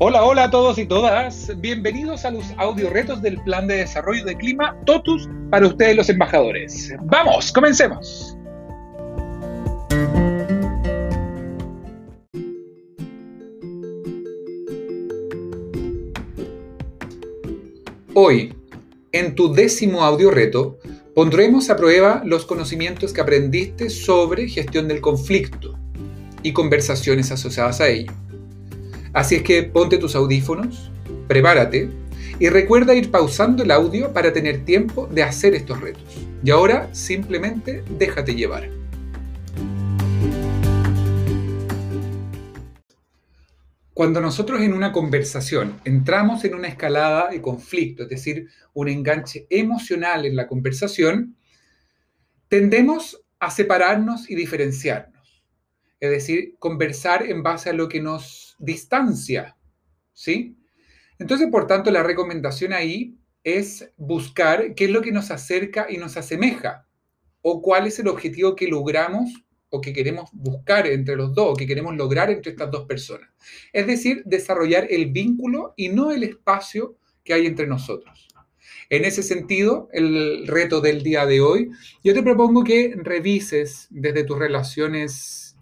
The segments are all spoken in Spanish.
Hola, hola a todos y todas. Bienvenidos a los audio retos del Plan de Desarrollo de Clima TOTUS para ustedes los embajadores. Vamos, comencemos. Hoy, en tu décimo audio reto, pondremos a prueba los conocimientos que aprendiste sobre gestión del conflicto y conversaciones asociadas a ello. Así es que ponte tus audífonos, prepárate y recuerda ir pausando el audio para tener tiempo de hacer estos retos. Y ahora simplemente déjate llevar. Cuando nosotros en una conversación entramos en una escalada de conflicto, es decir, un enganche emocional en la conversación, tendemos a separarnos y diferenciarnos es decir, conversar en base a lo que nos distancia, ¿sí? Entonces, por tanto, la recomendación ahí es buscar qué es lo que nos acerca y nos asemeja, o cuál es el objetivo que logramos o que queremos buscar entre los dos, o que queremos lograr entre estas dos personas. Es decir, desarrollar el vínculo y no el espacio que hay entre nosotros. En ese sentido, el reto del día de hoy, yo te propongo que revises desde tus relaciones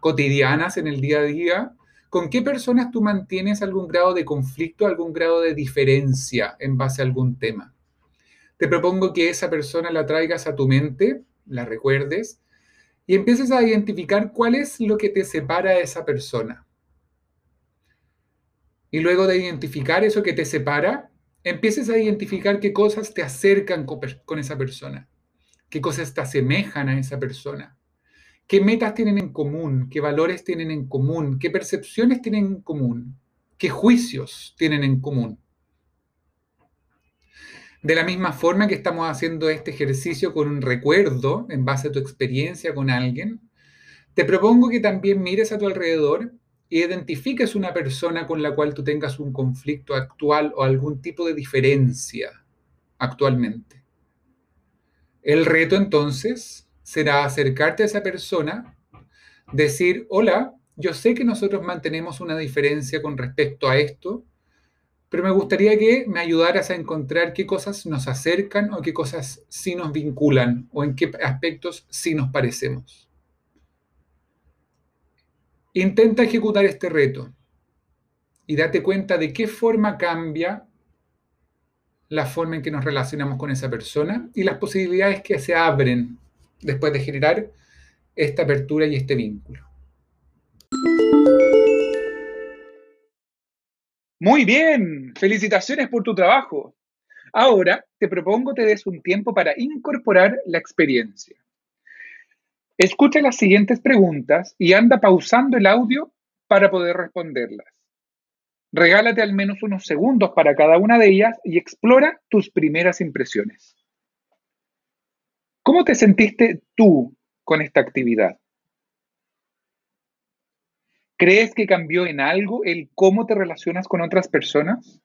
cotidianas en el día a día, ¿con qué personas tú mantienes algún grado de conflicto, algún grado de diferencia en base a algún tema? Te propongo que esa persona la traigas a tu mente, la recuerdes, y empieces a identificar cuál es lo que te separa de esa persona. Y luego de identificar eso que te separa, empieces a identificar qué cosas te acercan con esa persona, qué cosas te asemejan a esa persona. ¿Qué metas tienen en común? ¿Qué valores tienen en común? ¿Qué percepciones tienen en común? ¿Qué juicios tienen en común? De la misma forma que estamos haciendo este ejercicio con un recuerdo en base a tu experiencia con alguien, te propongo que también mires a tu alrededor y identifiques una persona con la cual tú tengas un conflicto actual o algún tipo de diferencia actualmente. El reto entonces será acercarte a esa persona, decir, hola, yo sé que nosotros mantenemos una diferencia con respecto a esto, pero me gustaría que me ayudaras a encontrar qué cosas nos acercan o qué cosas sí nos vinculan o en qué aspectos sí nos parecemos. Intenta ejecutar este reto y date cuenta de qué forma cambia la forma en que nos relacionamos con esa persona y las posibilidades que se abren después de generar esta apertura y este vínculo. Muy bien, felicitaciones por tu trabajo. Ahora te propongo te des un tiempo para incorporar la experiencia. Escucha las siguientes preguntas y anda pausando el audio para poder responderlas. Regálate al menos unos segundos para cada una de ellas y explora tus primeras impresiones. ¿Cómo te sentiste tú con esta actividad? ¿Crees que cambió en algo el cómo te relacionas con otras personas?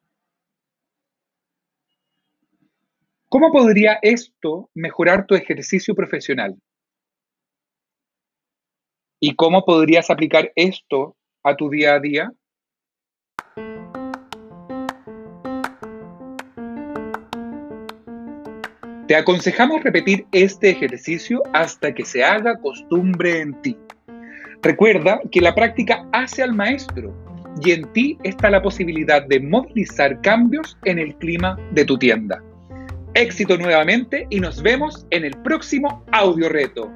¿Cómo podría esto mejorar tu ejercicio profesional? ¿Y cómo podrías aplicar esto a tu día a día? Te aconsejamos repetir este ejercicio hasta que se haga costumbre en ti. Recuerda que la práctica hace al maestro y en ti está la posibilidad de movilizar cambios en el clima de tu tienda. Éxito nuevamente y nos vemos en el próximo audio reto.